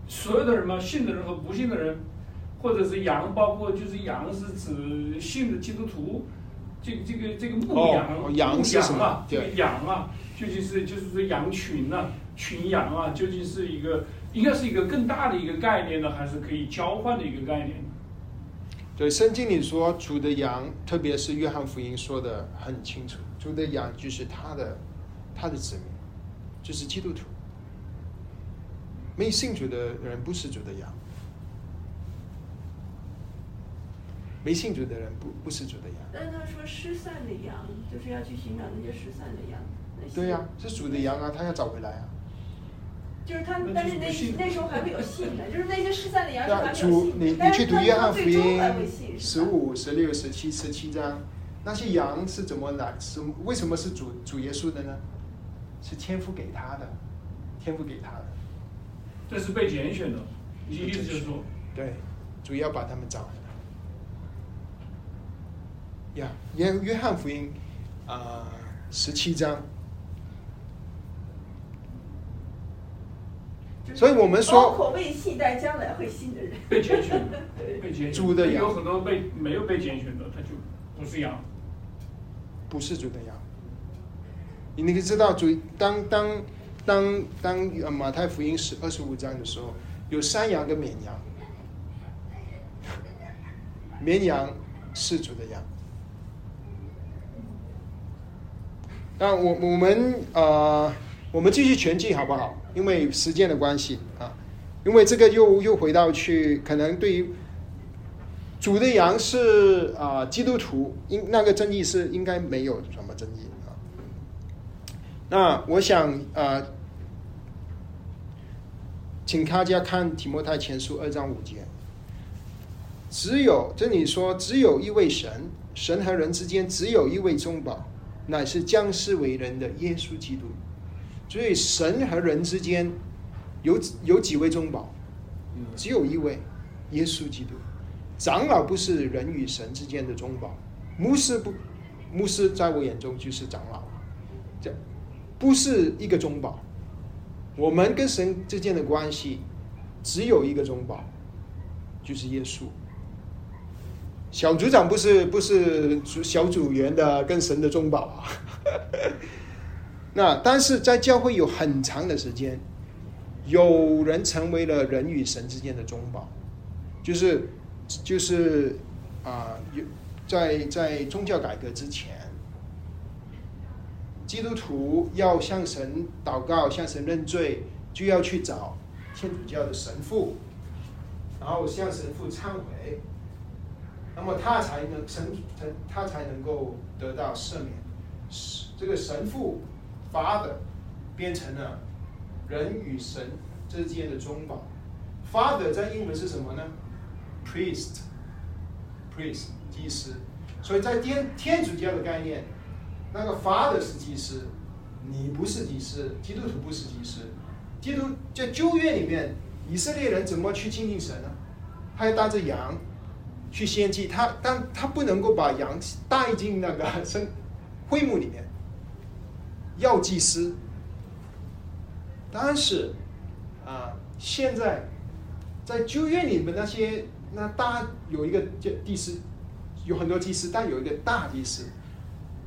所有的人嘛？信的人和不信的人，或者是羊包括就是羊是指信的基督徒，这个这个这个牧羊，哦羊牧是什么啊，这个羊啊，究竟是就是说羊群啊，群羊啊，究竟是一个应该是一个更大的一个概念呢，还是可以交换的一个概念？对，圣经里说主的羊，特别是约翰福音说的很清楚，主的羊就是他的他的子民，就是基督徒。没信主的人不是主的羊，没信主的人不不是主的羊。但是他说失散的羊，就是要去寻找那些失散的羊。对呀、是主的羊啊，他要找回来啊。就是他们，但是那那时候还会有信的，就是那些失散的羊是还你你去是他到读约翰福最终音还会信，十？五、十六、十七、十七章，那些羊是怎么来？是为什么是主主耶稣的呢？是天父给他的，天父给他的。这是被拣选的，你意思就是说，对，主要把他们找回来。呀，约约翰福音啊，十七章。就是所以我们说包括未信但将来会信的人，被拣选的，对 *laughs* 被拣选猪的羊有很多被没有被拣选的，他就不是羊。不是主的羊。你那个知道主当当当当呃马太福音十二十五章的时候，有山羊跟绵羊，绵羊是主的羊。那我我们呃，我们继续前进好不好？因为时间的关系啊，因为这个又又回到去，可能对于主的羊是啊、基督徒，应那个争议是应该没有什么争议啊。那我想啊，请大家看提摩太前书二章五节，只有这里说只有一位神，神和人之间只有一位中保，乃是降世为人的耶稣基督。所以神和人之间有有几位中保？只有一位，耶稣基督。长老不是人与神之间的中保，牧师不，牧师在我眼中就是长老，这不是一个中保。我们跟神之间的关系只有一个中保，就是耶稣。小组长不是不是小组员的跟神的中保啊。那但是在教会有很长的时间，有人成为了人与神之间的中保，就是就是啊、有在在宗教改革之前，基督徒要向神祷告、向神认罪，就要去找天主教的神父，然后向神父忏悔，那么他才能神他他才能够得到赦免。这个神父 Father 变成了人与神之间的中保。Father 在英文是什么呢？Priest，priest 祭司。所以在天天主教的概念，那个 Father 是祭司，你不是祭司，基督徒不是祭司。基督在旧约里面，以色列人怎么去亲近神呢？他要带着羊去献祭，他但他不能够把羊带进那个生会幕里面，药祭司。但是啊，现在在旧约里面那些那大有一个祭祭司，有很多祭司，但有一个大祭司。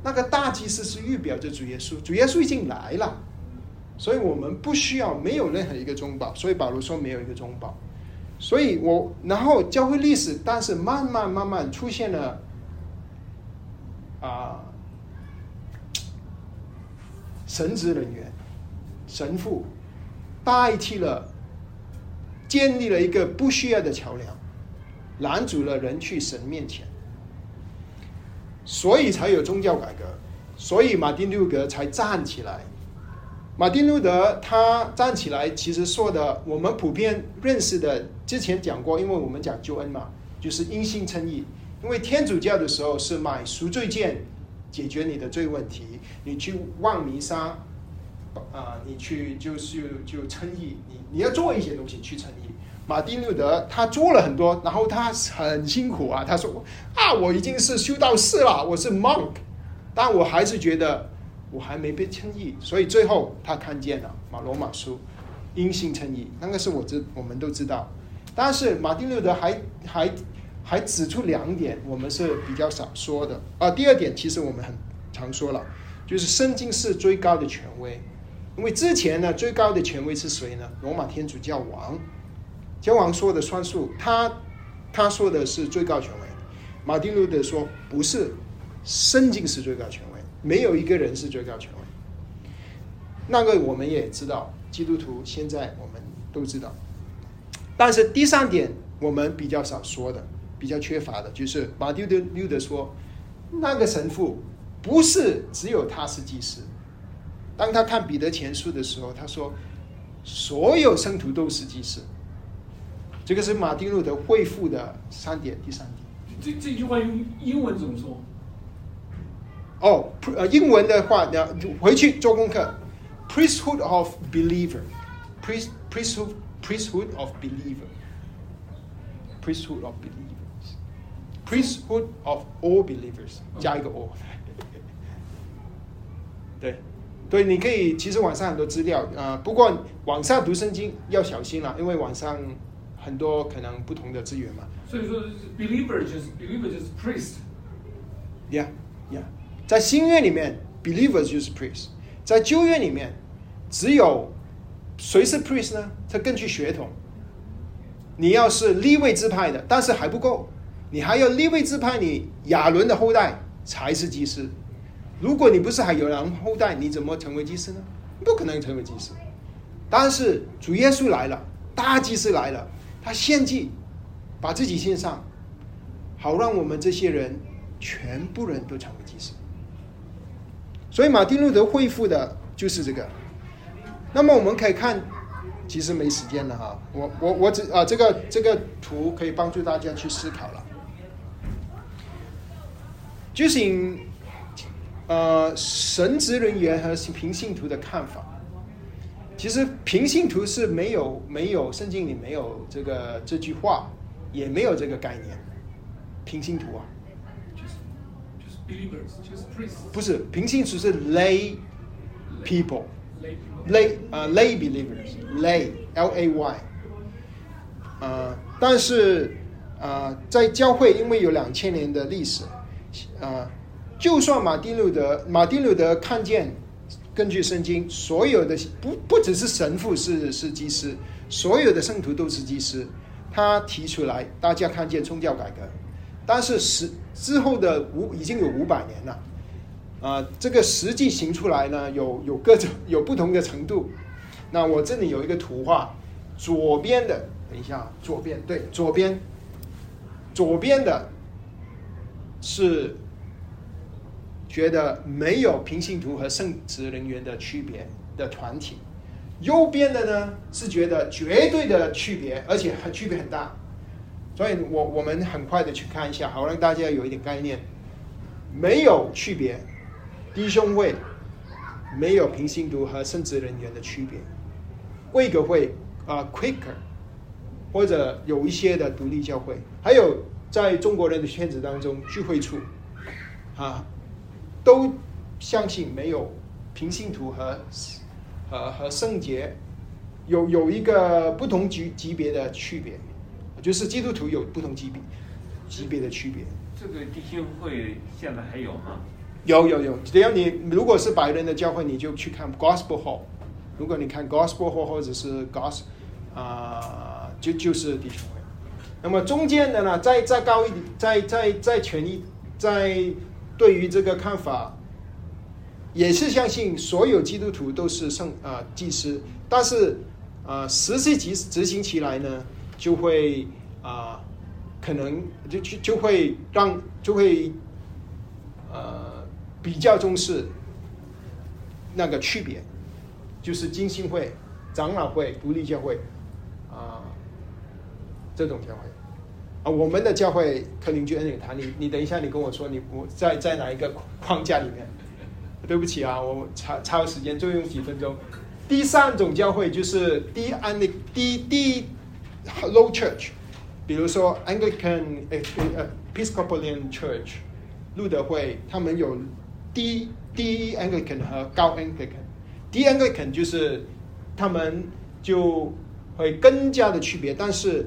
那个大祭司是预表着主耶稣，主耶稣已经来了，所以我们不需要没有任何一个中保，所以保罗说没有一个中保。所以我然后教会历史，但是慢慢慢慢出现了啊、神职人员、神父代替了，建立了一个不需要的桥梁，拦阻了人去神面前，所以才有宗教改革，所以马丁路德才站起来。马丁路德他站起来，其实说的我们普遍认识的，之前讲过，因为我们讲救恩嘛，就是因信称义。因为天主教的时候是买赎罪券解决你的罪问题，你去望弥撒，啊、你去就是就称义，你你要做一些东西去称义。马丁路德他做了很多，然后他很辛苦啊。他说啊，我已经是修道士了，我是 monk，但我还是觉得我还没被称义，所以最后他看见了马罗马书，因信称义，那个是我知我们都知道。但是马丁路德还还还指出两点，我们是比较少说的啊。第二点，其实我们很常说了，就是圣经是最高的权威，因为之前呢，最高的权威是谁呢？罗马天主教王。教王说的算数，他他说的是最高权威。马丁路德说不是，圣经是最高权威，没有一个人是最高权威。那个我们也知道，基督徒现在我们都知道。但是第三点我们比较少说的，比较缺乏的就是马丁路德说，那个神父不是只有他是祭司。当他看彼得前书的时候，他说所有圣徒都是祭司。这个是马丁路德恢复的三点，第三点。这这句话用英文怎么说？哦，呃，英文的话，你要回去做功课。Priesthood of believer，priest priesthood priesthood of believer，priesthood of Priesthood of all believers，加一个 all。对，对，你可以，其实网上很多资料，呃，不过网上读圣经要小心了，因为网上很多可能不同的资源嘛。所以说，believer 就是 believer 就是 priest。Yeah，yeah，在新约里面，believers 就是 priest；在旧约里面，只有谁是 priest 呢？他更具血统。你要是立位之派的，但是还不够。你还要立位支派你亚伦的后代才是祭司。如果你不是还有人后代，你怎么成为祭司呢？不可能成为祭司。但是主耶稣来了，大祭司来了。他献祭，把自己献上，好让我们这些人全部人都成为祭司。所以马丁路德恢复的就是这个。那么我们可以看，其实没时间了哈。我我我只啊，这个这个图可以帮助大家去思考了。就是呃神职人员和平信徒的看法。其实平信徒是没有没有圣经里没有这个这句话，也没有这个概念。平信徒啊，就是就是 believers，就是 priests。不是平信徒是 lay people，lay 啊 lay believers，lay L A Y。啊，但是啊，在教会因为有两千年的历史，啊，就算马丁路德马丁路德看见。根据圣经，所有的不不只是神父是是祭司，所有的圣徒都是祭司。他提出来，大家看见宗教改革，但是实之后的五已经有五百年了，啊，这个实际行出来呢，有有各种有不同的程度。那我这里有一个图画，左边的，等一下，左边对，左边，左边的是。觉得没有平信徒和圣职人员的区别的团体，右边的呢是觉得绝对的区别，而且很区别很大。所以我我们很快的去看一下，好让大家有一点概念。没有区别，弟兄会没有平信徒和圣职人员的区别。贵格会啊，Quicker，或者有一些的独立教会，还有在中国人的圈子当中聚会处啊。都相信没有平信徒和和和圣洁有有一个不同级级别的区别，就是基督徒有不同级别级别的区别。这个弟兄会现在还有吗？有有有，只要你如果是白人的教会，你就去看 Gospel Hall。如果你看 Gospel Hall 或者是 Gospel 啊，就就是弟兄会。那么中间的呢，再再高一点，再再再权益在。对于这个看法，也是相信所有基督徒都是圣啊祭司，但是啊实际执执行起来呢，就会啊可能就就就会让就会呃比较重视那个区别，就是金星会、长老会、独立教会啊这种教会。啊，我们的教会克林居恩典堂，你你等一下，你跟我说你我在在哪一个框架里面？*laughs* 对不起啊，我超超时间，就用几分钟。第三种教会就是低安的低低 low church，比如说 Anglican Episcopalian Church，路德会，他们有低低 Anglican 和高 Anglican。低 Anglican 就是他们就会更加的区别，但是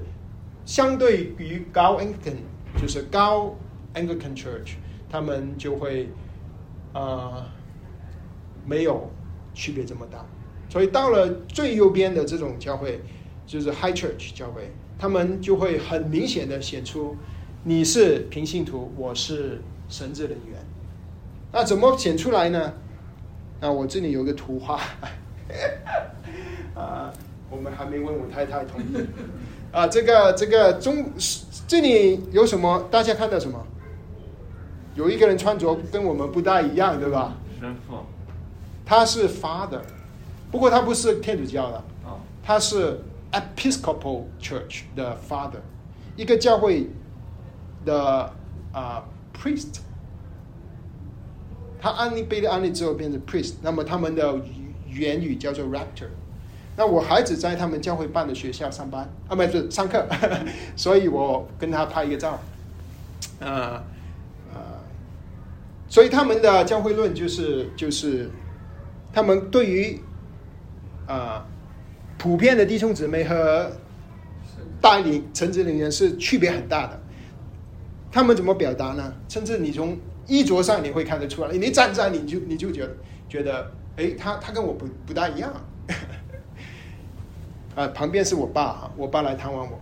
相对于高 Anglican，就是高 Anglican Church，他们就会啊、没有区别这么大。所以到了最右边的这种教会，就是 High Church 教会，他们就会很明显的显出你是平信徒，我是神职人员。那怎么显出来呢？那我这里有个图画，*laughs* 啊，我们还没问我太太同意。啊，这个这个中这里有什么？大家看到什么？有一个人穿着跟我们不大一样，对吧？神父，他是 father，不过他不是天主教的，啊，他是 Episcopal Church 的 father，一个教会的啊、priest。他安利被安利之后变成 priest，那么他们的原语叫做 rector。那我孩子在他们教会办的学校上班啊，不是上课，*laughs* 所以我跟他拍一个照，啊、呃，所以他们的教会论就是就是他们对于啊、普遍的弟兄姊妹和带领成职人员是区别很大的。他们怎么表达呢？甚至你从衣着上你会看得出来，你站在你就你就觉得觉得，哎，他他跟我不不大一样。啊，旁边是我爸哈，我爸来探望我。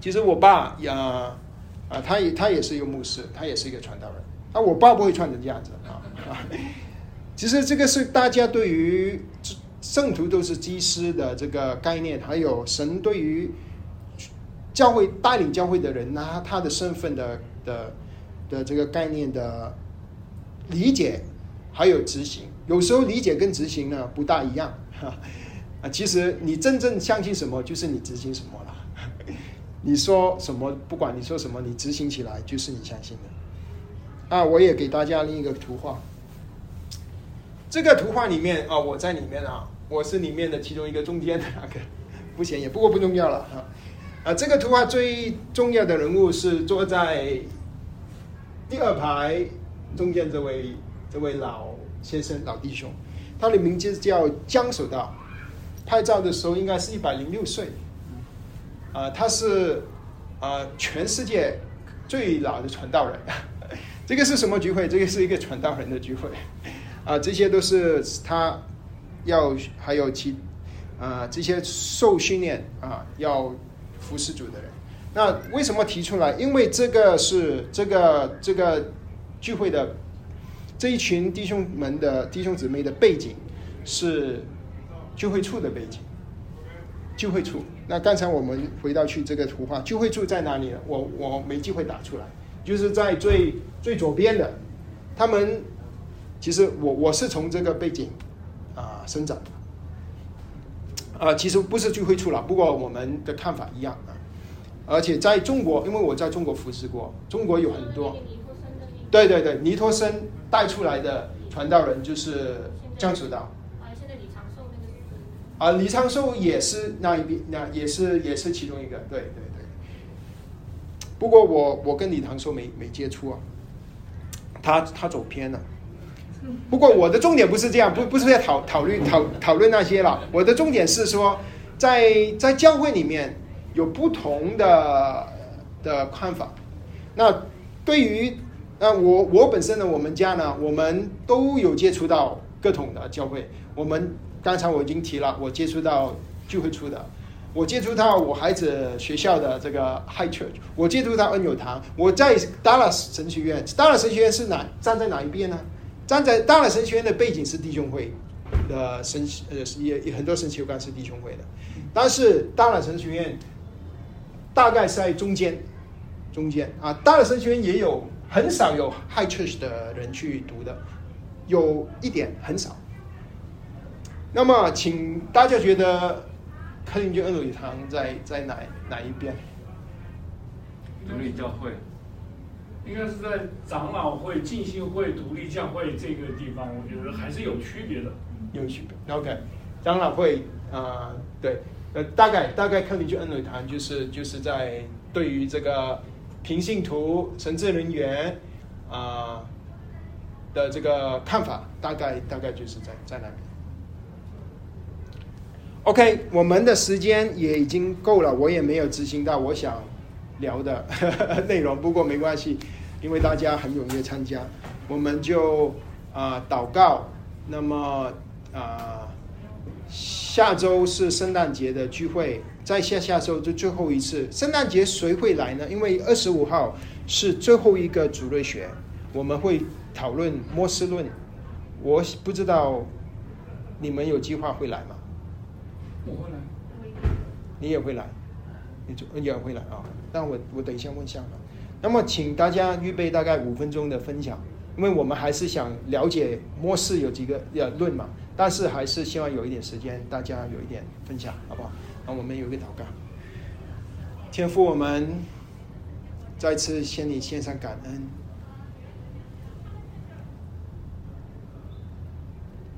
其实我爸呀，啊，他也他也是一个牧师，他也是一个传道人。啊，我爸不会穿成这样子啊啊。其实这个是大家对于圣徒都是祭司的这个概念，还有神对于教会带领教会的人，他他的身份的的的这个概念的理解，还有执行。有时候理解跟执行呢不大一样哈啊。其实你真正相信什么，就是你执行什么了。*laughs* 你说什么，不管你说什么，你执行起来就是你相信的。啊，我也给大家另一个图画。这个图画里面啊，我在里面啊，我是里面的其中一个中间的那个，*laughs* 不显眼，不过不重要了啊。啊，这个图画最重要的人物是坐在第二排中间这位这位老先生老弟兄，他的名字叫江守道，拍照的时候应该是一百零六岁，啊，他是啊全世界最老的传道人。*laughs* 这个是什么聚会？这个是一个传道人的聚会，啊，这些都是他要还有其啊这些受训练啊要服侍主的人。那为什么提出来？因为这个是这个这个聚会的这一群弟兄们的弟兄姊妹的背景是聚会处的背景，聚会处。那刚才我们回到去这个图画，聚会处在哪里呢？我我没机会打出来，就是在最最左边的。他们其实我我是从这个背景啊、生长的，啊、其实不是聚会处了，不过我们的看法一样啊。而且在中国，因为我在中国服侍过，中国有很多。对对对，尼托生带出来的传道人就是江楚道啊，现在李长寿那个啊，李昌寿也是那一边，那也是也是其中一个，对对对。不过我我跟李长寿没没接触啊，他他走偏了。不过我的重点不是这样，不不是在讨讨论讨讨论那些了。我的重点是说，在在教会里面有不同的的看法。那对于那我我本身呢，我们家呢，我们都有接触到各种的教会。我们刚才我已经提了，我接触到聚会处的，我接触到我孩子学校的这个 High Church，我接触到恩友堂，我在 Dallas 神学院，Dallas 神学院是哪站在哪一边呢？站在 Dallas 神学院的背景是弟兄会的神呃也也很多神学官是弟兄会的，但是 Dallas 神学院大概在中间，中间啊，Dallas 神学院也有很少有 High Church 的人去读的，有一点很少。那么，请大家觉得克林顿恩礼堂在在哪哪一边？独立教会，应该是在长老会、浸信会、独立教会这个地方，我觉得还是有区别的。有区别。OK，长老会啊、呃对，呃，大概大概克林顿恩礼堂就是就是在对于这个平信徒、神职人员啊、的这个看法，大概大概就是在在那边。OK，我们的时间也已经够了，我也没有执行到我想聊的 *laughs* 内容，不过没关系，因为大家很踊跃参加，我们就啊、祷告。那么啊、下周是圣诞节的聚会，在下下周就最后一次。圣诞节谁会来呢？因为二十五号是最后一个主日学，我们会讨论末世论。我不知道你们有计划会来吗？你也会来，你就也会来啊？那我我等一下问香港。那么，请大家预备大概五分钟的分享，因为我们还是想了解末世有几个呃论嘛，但是还是希望有一点时间，大家有一点分享，好不好？那我们有一个祷告，天父，我们再次向你献上感恩，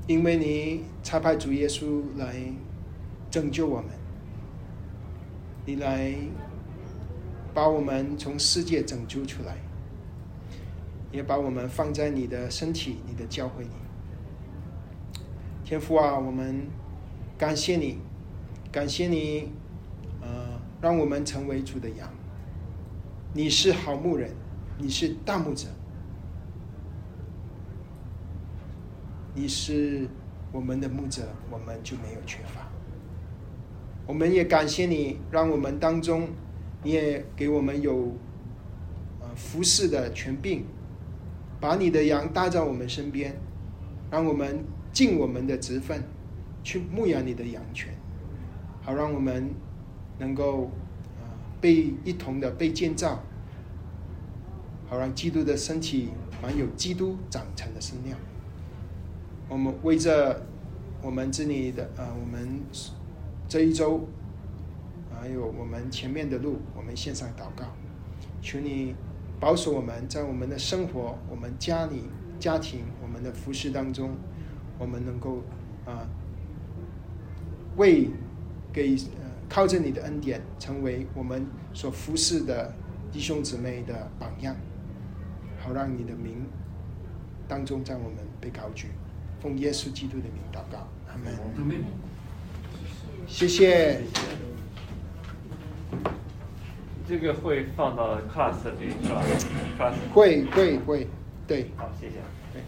因为你差派主耶稣来拯救我们。你来把我们从世界拯救出来，也把我们放在你的身体、你的教会里。天父啊，我们感谢你，感谢你，呃，让我们成为主的羊。你是好牧人，你是大牧者，你是我们的牧者，我们就没有缺乏。我们也感谢你，让我们当中，你也给我们有呃服侍的权柄，把你的羊带在我们身边，让我们尽我们的职分，去牧养你的羊群，好让我们能够呃被一同的被建造，好让基督的身体满有基督长成的身量。我们为着我们这里的呃我们。这一周，还有我们前面的路，我们线上祷告，求你保守我们在我们的生活、我们家里、家庭、我们的服饰当中，我们能够啊，为给呃靠着你的恩典，成为我们所服侍的弟兄姊妹的榜样，好让你的名当中在我们被高举，奉耶稣基督的名祷告，阿门。阿门。谢谢。这个会放到 class 里是吧？class 会会会，对。好，谢谢。对